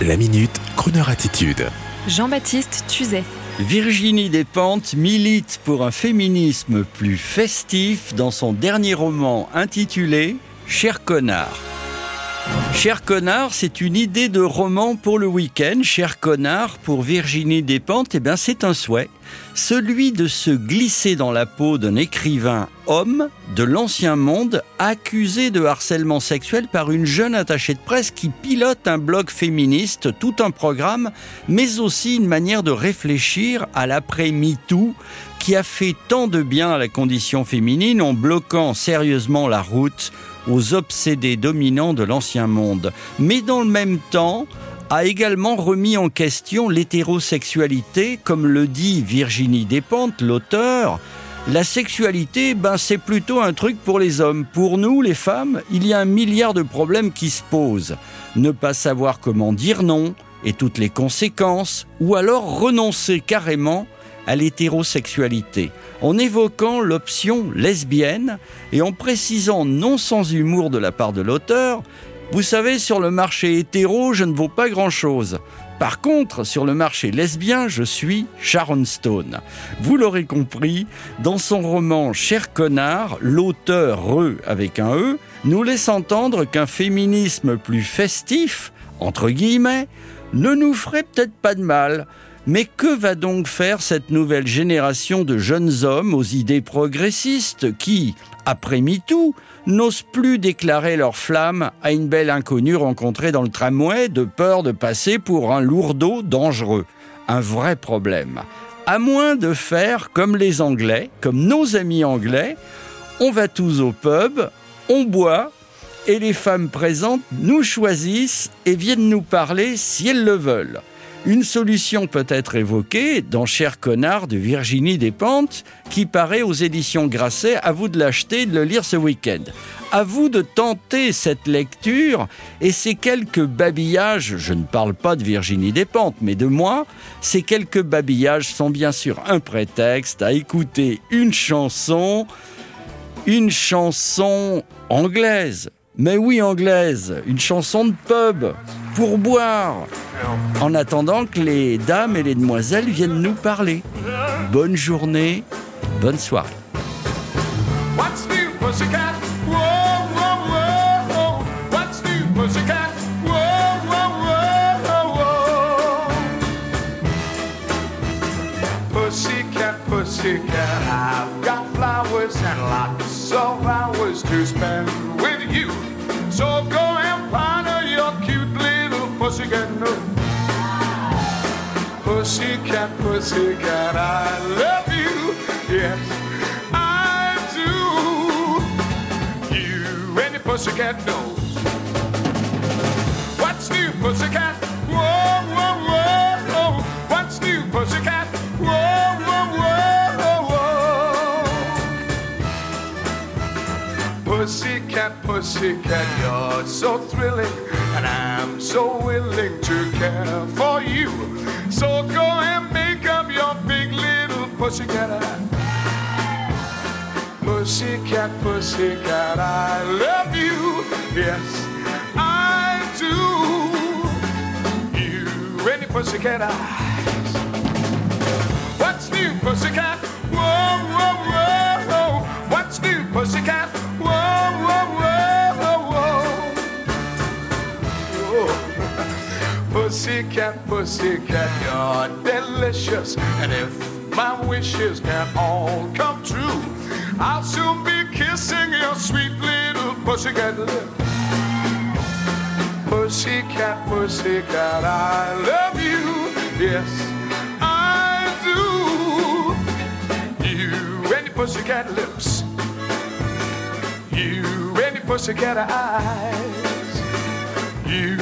La minute, Kroneur attitude. Jean-Baptiste Tuzet. Virginie Despentes milite pour un féminisme plus festif dans son dernier roman intitulé Cher connard. Cher connard, c'est une idée de roman pour le week-end. Cher connard, pour Virginie Despentes, eh bien, c'est un souhait. Celui de se glisser dans la peau d'un écrivain homme de l'ancien monde accusé de harcèlement sexuel par une jeune attachée de presse qui pilote un blog féministe, tout un programme, mais aussi une manière de réfléchir à l'après MeToo qui a fait tant de bien à la condition féminine en bloquant sérieusement la route aux obsédés dominants de l'ancien monde. Mais dans le même temps, a également remis en question l'hétérosexualité, comme le dit Virginie Despentes, l'auteur. La sexualité, ben, c'est plutôt un truc pour les hommes. Pour nous, les femmes, il y a un milliard de problèmes qui se posent. Ne pas savoir comment dire non et toutes les conséquences, ou alors renoncer carrément à l'hétérosexualité, en évoquant l'option lesbienne et en précisant non sans humour de la part de l'auteur, vous savez, sur le marché hétéro, je ne vaux pas grand-chose. Par contre, sur le marché lesbien, je suis Sharon Stone. Vous l'aurez compris, dans son roman Cher connard, l'auteur, re avec un E, nous laisse entendre qu'un féminisme plus festif, entre guillemets, ne nous ferait peut-être pas de mal. Mais que va donc faire cette nouvelle génération de jeunes hommes aux idées progressistes qui, après MeToo, n'osent plus déclarer leur flamme à une belle inconnue rencontrée dans le tramway de peur de passer pour un lourdeau dangereux? Un vrai problème. À moins de faire comme les Anglais, comme nos amis anglais, on va tous au pub, on boit, et les femmes présentes nous choisissent et viennent nous parler si elles le veulent. Une solution peut être évoquée dans Cher connard de Virginie Despentes, qui paraît aux éditions Grasset. À vous de l'acheter et de le lire ce week-end. À vous de tenter cette lecture et ces quelques babillages, je ne parle pas de Virginie Despentes, mais de moi, ces quelques babillages sont bien sûr un prétexte à écouter une chanson, une chanson anglaise. Mais oui, anglaise, une chanson de pub pour boire. En attendant que les dames et les demoiselles viennent nous parler. Bonne journée, bonne soirée. I've got flowers and lots of hours to spend with you. Pussycat, pussycat, I love you. Yes, I do. You any pussycat knows. What's new, pussycat? Pussycat, pussycat, you're so thrilling, and I'm so willing to care for you. So go and make up your big little pussycat. Pussycat, pussycat, I love you. Yes, I do. You any pussycat eyes? Pussycat, pussycat, you're delicious. And if my wishes can all come true, I'll soon be kissing your sweet little pussycat lips. Pussycat, pussycat, I love you. Yes, I do. You and your pussycat lips. You and your pussycat eyes. You